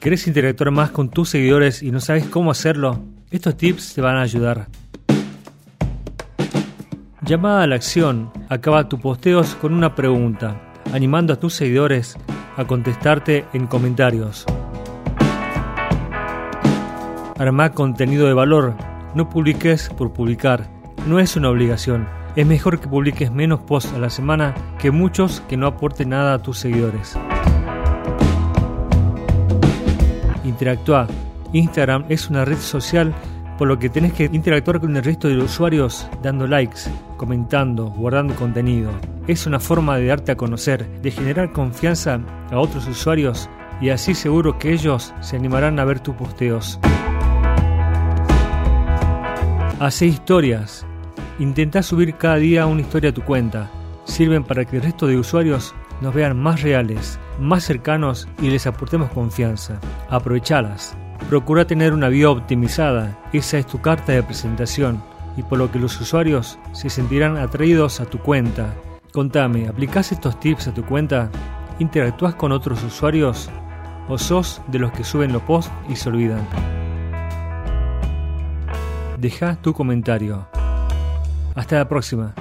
¿Querés interactuar más con tus seguidores y no sabes cómo hacerlo? Estos tips te van a ayudar. Llamada a la acción. Acaba tus posteos con una pregunta, animando a tus seguidores a contestarte en comentarios. Arma contenido de valor. No publiques por publicar. No es una obligación. Es mejor que publiques menos posts a la semana que muchos que no aporten nada a tus seguidores. Interactúa. Instagram es una red social por lo que tenés que interactuar con el resto de usuarios dando likes, comentando, guardando contenido. Es una forma de darte a conocer, de generar confianza a otros usuarios y así seguro que ellos se animarán a ver tus posteos. Hace historias. Intenta subir cada día una historia a tu cuenta. Sirven para que el resto de usuarios nos vean más reales, más cercanos y les aportemos confianza. Aprovechalas. Procura tener una bio optimizada, esa es tu carta de presentación, y por lo que los usuarios se sentirán atraídos a tu cuenta. Contame, ¿aplicás estos tips a tu cuenta? ¿Interactúas con otros usuarios? ¿O sos de los que suben los posts y se olvidan? Deja tu comentario. Hasta la próxima.